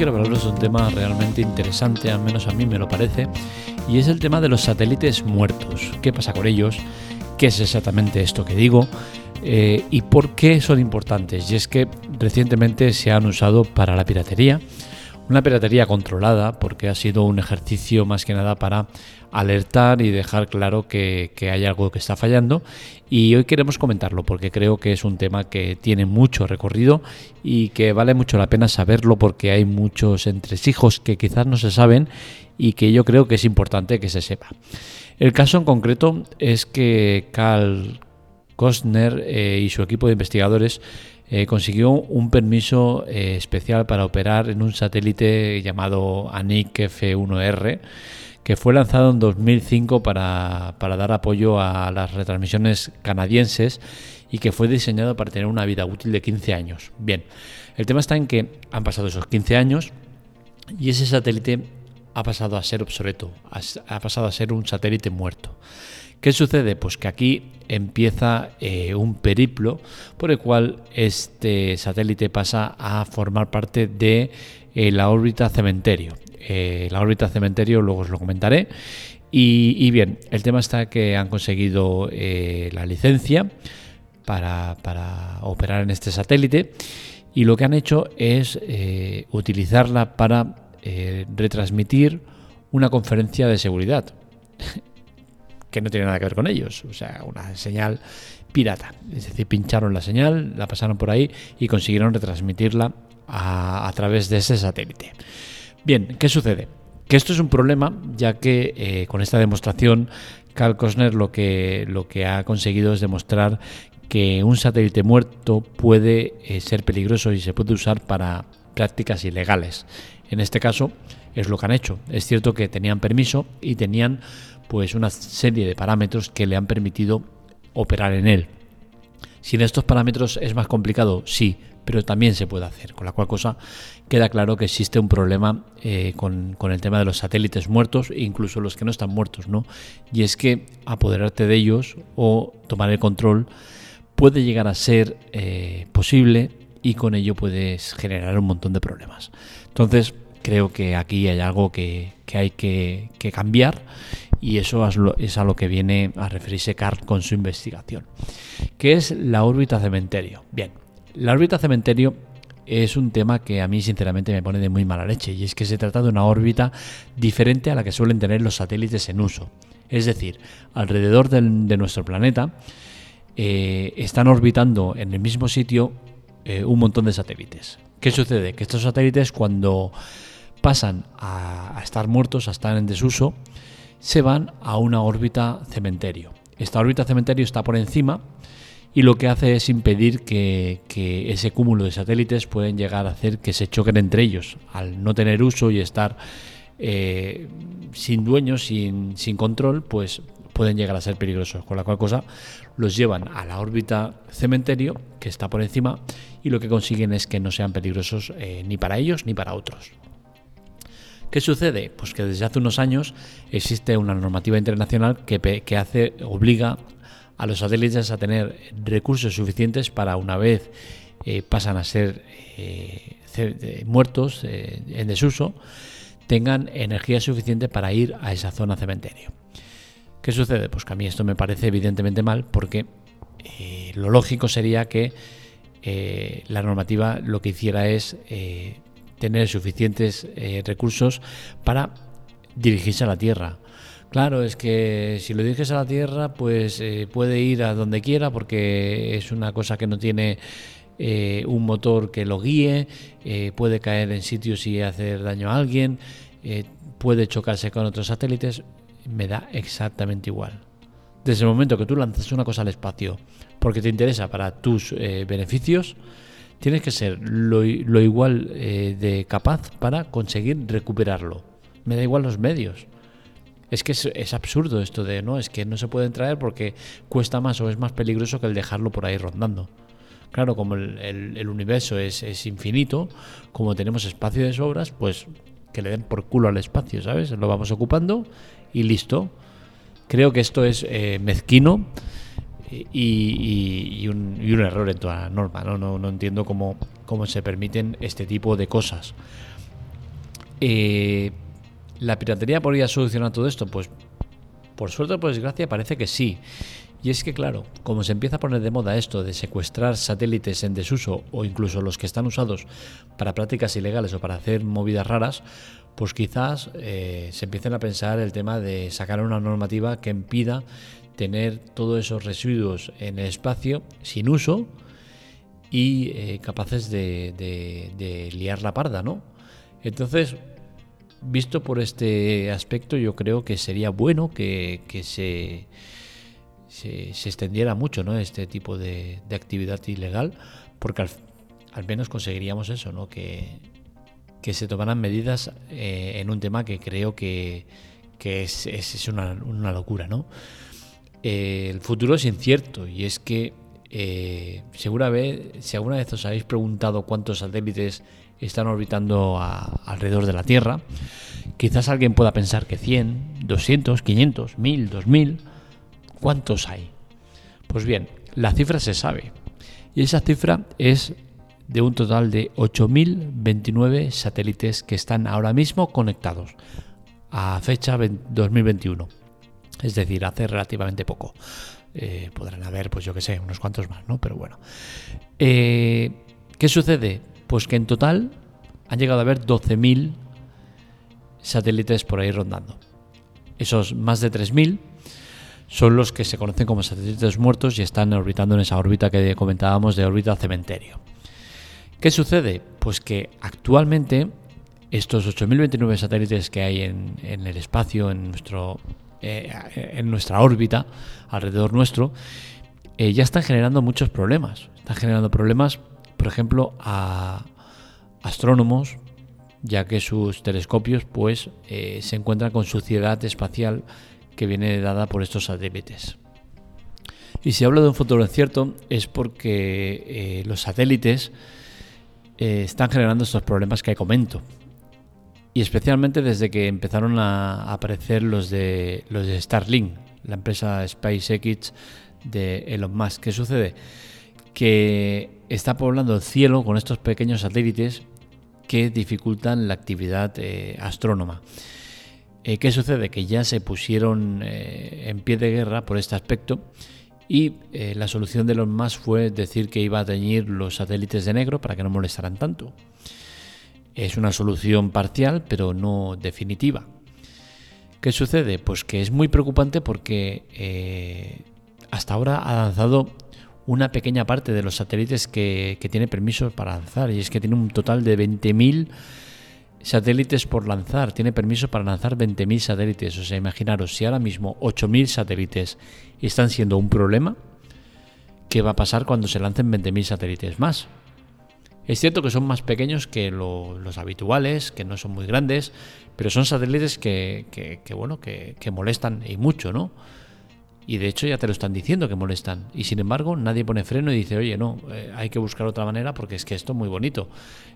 quiero hablaros de un tema realmente interesante, al menos a mí me lo parece, y es el tema de los satélites muertos. ¿Qué pasa con ellos? ¿Qué es exactamente esto que digo? Eh, ¿Y por qué son importantes? Y es que recientemente se han usado para la piratería, una piratería controlada, porque ha sido un ejercicio más que nada para alertar y dejar claro que, hay algo que está fallando. Y hoy queremos comentarlo porque creo que es un tema que tiene mucho recorrido y que vale mucho la pena saberlo porque hay muchos entresijos que quizás no se saben y que yo creo que es importante que se sepa. El caso en concreto es que Carl Kostner eh, y su equipo de investigadores eh, consiguió un permiso eh, especial para operar en un satélite llamado ANIC F1R que fue lanzado en 2005 para, dar apoyo a las retransmisiones canadienses y que fue diseñado para tener una vida útil de 15 años. Bien, el tema está en que han pasado esos 15 años y ese satélite ha pasado a ser obsoleto, ha pasado a ser un satélite muerto. ¿Qué sucede? Pues que aquí empieza eh, un periplo por el cual este satélite pasa a formar parte de eh, la órbita cementerio. Eh, la órbita cementerio luego os lo comentaré. Y, bien, el tema está que han conseguido la licencia para, para, operar en este satélite y lo que han hecho es utilizarla para retransmitir una conferencia de seguridad que no tiene nada que ver con ellos, o sea, una señal pirata. Es decir, pincharon la señal, la pasaron por ahí y consiguieron retransmitirla a, través de ese satélite. Bien, ¿qué sucede? Que esto es un problema, ya que eh, con esta demostración Carl Kostner lo que, lo que ha conseguido es demostrar que un satélite muerto puede eh, ser peligroso y se puede usar para prácticas ilegales. En este caso es lo que han hecho. Es cierto que tenían permiso y tenían pues una serie de parámetros que le han permitido operar en él. Sin estos parámetros es más complicado, sí, pero también se puede hacer, con la cual cosa queda claro que existe un problema eh, con, el tema de los satélites muertos, incluso los que no están muertos, ¿no? Y es que apoderarte de ellos o tomar el control puede llegar a ser eh, posible y con ello puedes generar un montón de problemas. Entonces, creo que aquí hay algo que, hay que, que cambiar y eso es a lo que viene a referirse Carl con su investigación. ¿Qué es la órbita cementerio? Bien, la órbita cementerio es un tema que a mí sinceramente me pone de muy mala leche y es que se trata de una órbita diferente a la que suelen tener los satélites en uso. Es decir, alrededor de nuestro planeta eh, están orbitando en el mismo sitio eh, un montón de satélites. ¿Qué sucede? Que estos satélites cuando pasan a, estar muertos, a estar en desuso, se van a una órbita cementerio. Esta órbita cementerio está por encima y lo que hace es impedir que, ese cúmulo de satélites pueden llegar a hacer que se choquen entre ellos. Al no tener uso y estar eh, sin dueño, sin, sin, control, pues pueden llegar a ser peligrosos. Con la cual cosa los llevan a la órbita cementerio que está por encima y lo que consiguen es que no sean peligrosos eh, ni para ellos ni para otros. ¿Qué sucede? Pues que desde hace unos años existe una normativa internacional que, hace, obliga a los satélites a tener recursos suficientes para una vez eh, pasan a ser eh, eh, muertos en desuso, tengan energía suficiente para ir a esa zona cementerio. ¿Qué sucede? Pues que a mí esto me parece evidentemente mal porque lo lógico sería que la normativa lo que hiciera es tener suficientes eh, recursos para dirigirse a la Tierra. Claro, es que si lo diriges a la Tierra, pues eh, puede ir a donde quiera porque es una cosa que no tiene eh, un motor que lo guíe, puede caer en sitios y hacer daño a alguien, puede chocarse con otros satélites, me da exactamente igual. Desde el momento que tú lanzas una cosa al espacio porque te interesa para tus beneficios, tienes que ser lo, igual eh, de capaz para conseguir recuperarlo. Me da igual los medios. Es que es, absurdo esto de, no, es que no se pueden traer porque cuesta más o es más peligroso que el dejarlo por ahí rondando. Claro, como el, universo es, infinito, como tenemos espacio de sobras, pues que le den por culo al espacio, ¿sabes? Lo vamos ocupando y listo. Creo que esto es eh, mezquino y, un, error en toda la norma. No, no, entiendo cómo, cómo se permiten este tipo de cosas. Eh, ¿La piratería podría solucionar todo esto? Pues por suerte o por desgracia parece que sí. Y es que claro, como se empieza a poner de moda esto de secuestrar satélites en desuso o incluso los que están usados para prácticas ilegales o para hacer movidas raras, pues quizás eh, se empiecen a pensar el tema de sacar una normativa que impida tener todos esos residuos en el espacio sin uso y eh, capaces de, liar la parda, ¿no? Entonces, visto por este aspecto, yo creo que sería bueno que, se, se, extendiera mucho ¿no? este tipo de, actividad ilegal, porque al, menos conseguiríamos eso, ¿no? que, que se tomaran medidas eh, en un tema que creo que, es, es, una, una, locura. ¿no? El futuro es incierto y es que eh, seguramente, si alguna vez os habéis preguntado cuántos satélites están orbitando alrededor de la Tierra, quizás alguien pueda pensar que 100, 200, 500, 1000, 2000, ¿cuántos hay? Pues bien, la cifra se sabe. Y esa cifra es de un total de 8.029 satélites que están ahora mismo conectados a fecha 2021. Es decir, hace relativamente poco. Eh, podrán haber, pues yo que sé, unos cuantos más, ¿no? Pero bueno. Eh, ¿Qué sucede? Pues que en total han llegado a haber 12.000 satélites por ahí rondando. Esos más de 3.000 son los que se conocen como satélites muertos y están orbitando en esa órbita que comentábamos de órbita cementerio. ¿Qué sucede? Pues que actualmente estos 8.029 satélites que hay en, en el espacio, en nuestro eh, en nuestra órbita, alrededor nuestro, eh, ya están generando muchos problemas. Están generando problemas, por ejemplo, a astrónomos, ya que sus telescopios pues, eh, se encuentran con suciedad espacial que viene dada por estos satélites. Y si hablo de un futuro incierto es porque los satélites están generando estos problemas que comento y especialmente desde que empezaron a aparecer los de los de Starlink, la empresa SpaceX de Elon Musk. ¿Qué sucede? Que está poblando el cielo con estos pequeños satélites que dificultan la actividad eh, astrónoma. Eh, ¿Qué sucede? Que ya se pusieron eh, en pie de guerra por este aspecto y la solución de Elon Musk fue decir que iba a teñir los satélites de negro para que no molestaran tanto. Es una solución parcial, pero no definitiva. ¿Qué sucede? Pues que es muy preocupante porque eh, hasta ahora ha lanzado una pequeña parte de los satélites que, tiene permiso para lanzar, y es que tiene un total de 20.000 satélites por lanzar, tiene permiso para lanzar 20.000 satélites. O sea, imaginaros, si ahora mismo 8.000 satélites están siendo un problema, ¿qué va a pasar cuando se lancen 20.000 satélites más? Es cierto que son más pequeños que los habituales, que no son muy grandes, pero son satélites que, bueno, que, molestan y mucho, ¿no? Y de hecho ya te lo están diciendo que molestan. Y sin embargo nadie pone freno y dice, oye, no, eh, hay que buscar otra manera porque es que esto es muy bonito.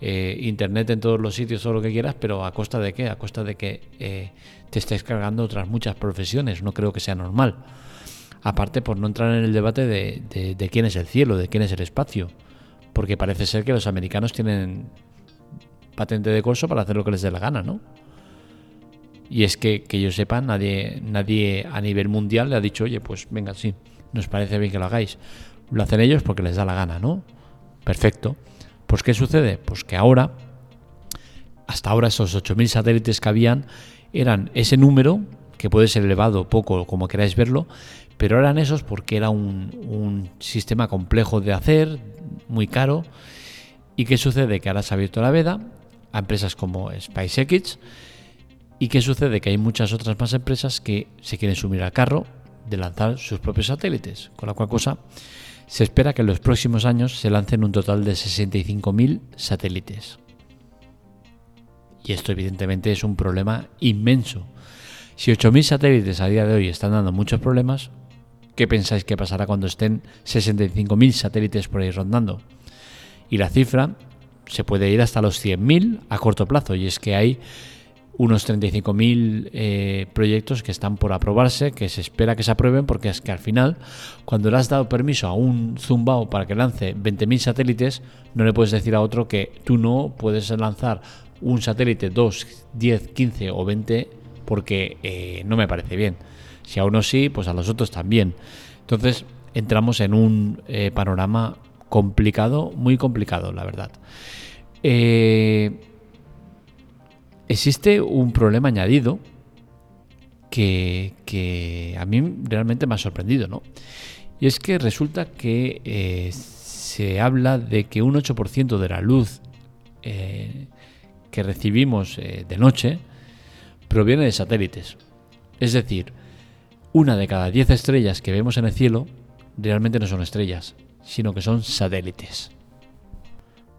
Eh, internet en todos los sitios, todo lo que quieras, pero ¿a costa de qué? A costa de que eh, te estés cargando otras muchas profesiones. No creo que sea normal. Aparte por no entrar en el debate de, de quién es el cielo, de quién es el espacio porque parece ser que los americanos tienen patente de corso para hacer lo que les dé la gana, ¿no? Y es que, que yo sepa, nadie, nadie a nivel mundial le ha dicho, oye, pues venga, sí, nos parece bien que lo hagáis. Lo hacen ellos porque les da la gana, ¿no? Perfecto. Pues ¿qué sucede? Pues que ahora, hasta ahora esos 8.000 satélites que habían, eran ese número, que puede ser elevado poco, como queráis verlo, pero eran esos porque era un, un sistema complejo de hacer, muy caro. ¿Y qué sucede? Que ahora se ha abierto la veda a empresas como SpaceX. ¿Y qué sucede? Que hay muchas otras más empresas que se quieren subir al carro de lanzar sus propios satélites. Con la cual cosa se espera que en los próximos años se lancen un total de 65.000 satélites. Y esto evidentemente es un problema inmenso. Si 8.000 satélites a día de hoy están dando muchos problemas, ¿Qué pensáis que pasará cuando estén 65.000 satélites por ahí rondando? Y la cifra se puede ir hasta los 100.000 a corto plazo, y es que hay unos 35.000 eh, proyectos que están por aprobarse, que se espera que se aprueben, porque es que al final, cuando le has dado permiso a un zumbao para que lance 20.000 satélites, no le puedes decir a otro que tú no puedes lanzar un satélite 2, 10, 15 o 20 porque eh, no me parece bien. Si a uno sí, pues a los otros también. Entonces entramos en un eh, panorama complicado, muy complicado, la verdad. Eh, existe un problema añadido que, a mí realmente me ha sorprendido, ¿no? Y es que resulta que se habla de que un 8% de la luz que recibimos de noche proviene de satélites. Es decir, una de cada 10 estrellas que vemos en el cielo realmente no son estrellas, sino que son satélites.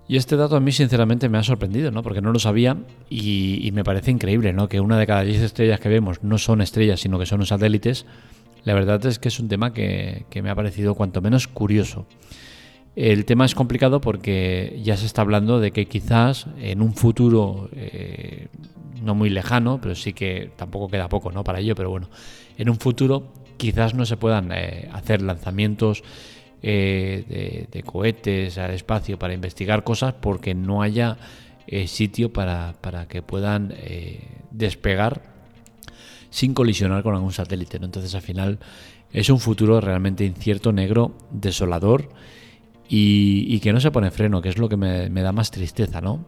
Y este dato a mí sinceramente me ha sorprendido, ¿no? Porque no lo sabía y, me parece increíble, ¿no? Que una de cada 10 estrellas que vemos no son estrellas, sino que son satélites. La verdad es que es un tema que, me ha parecido cuanto menos curioso. El tema es complicado porque ya se está hablando de que quizás en un futuro eh, no muy lejano, pero sí que tampoco queda poco ¿no? para ello, pero bueno, en un futuro quizás no se puedan eh, hacer lanzamientos eh, de, cohetes al espacio para investigar cosas porque no haya sitio para, para, que puedan despegar sin colisionar con algún satélite. Entonces al final es un futuro realmente incierto, negro, desolador y, que no se pone freno, que es lo que me, me da más tristeza, ¿no?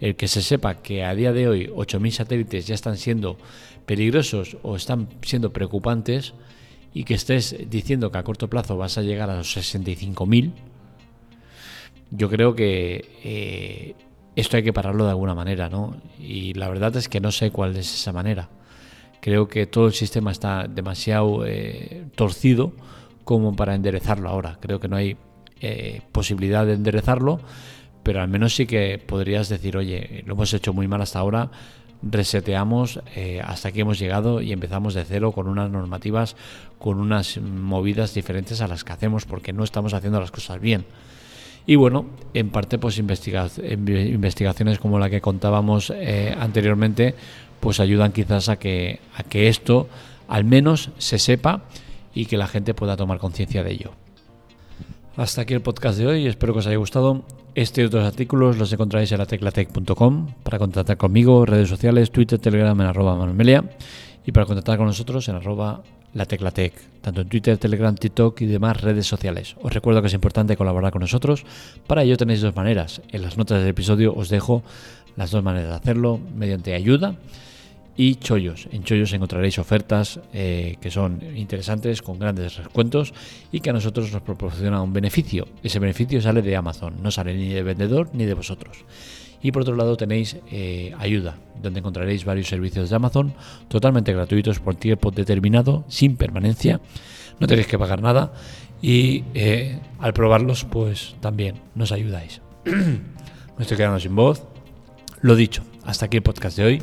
el que se sepa que a día de hoy 8.000 satélites ya están siendo peligrosos o están siendo preocupantes y que estés diciendo que a corto plazo vas a llegar a los 65.000, yo creo que eh, esto hay que pararlo de alguna manera, ¿no? Y la verdad es que no sé cuál es esa manera. Creo que todo el sistema está demasiado eh, torcido como para enderezarlo ahora. Creo que no hay eh, posibilidad de enderezarlo pero al menos sí que podrías decir, oye, lo hemos hecho muy mal hasta ahora, reseteamos, eh, hasta aquí hemos llegado y empezamos de cero con unas normativas, con unas movidas diferentes a las que hacemos porque no estamos haciendo las cosas bien. Y bueno, en parte pues investigaciones como la que contábamos eh, anteriormente, pues ayudan quizás a que, a que esto al menos se sepa y que la gente pueda tomar conciencia de ello. Hasta aquí el podcast de hoy, espero que os haya gustado. Este y otros artículos los encontráis en la teclatec.com para contactar conmigo, redes sociales, Twitter, Telegram en arroba manumelia y para contactar con nosotros en arroba la teclatec, tanto en Twitter, Telegram, TikTok y demás redes sociales. Os recuerdo que es importante colaborar con nosotros. Para ello tenéis dos maneras. En las notas del episodio os dejo las dos maneras de hacerlo mediante ayuda y Chollos. En Chollos encontraréis ofertas eh, que son interesantes con grandes descuentos y que a nosotros nos proporciona un beneficio. Ese beneficio sale de Amazon, no sale ni del vendedor ni de vosotros. Y por otro lado tenéis eh, ayuda, donde encontraréis varios servicios de Amazon totalmente gratuitos por tiempo determinado, sin permanencia. No tenéis que pagar nada y eh, al probarlos pues también nos ayudáis. Me estoy quedando sin voz. Lo dicho, hasta aquí el podcast de hoy.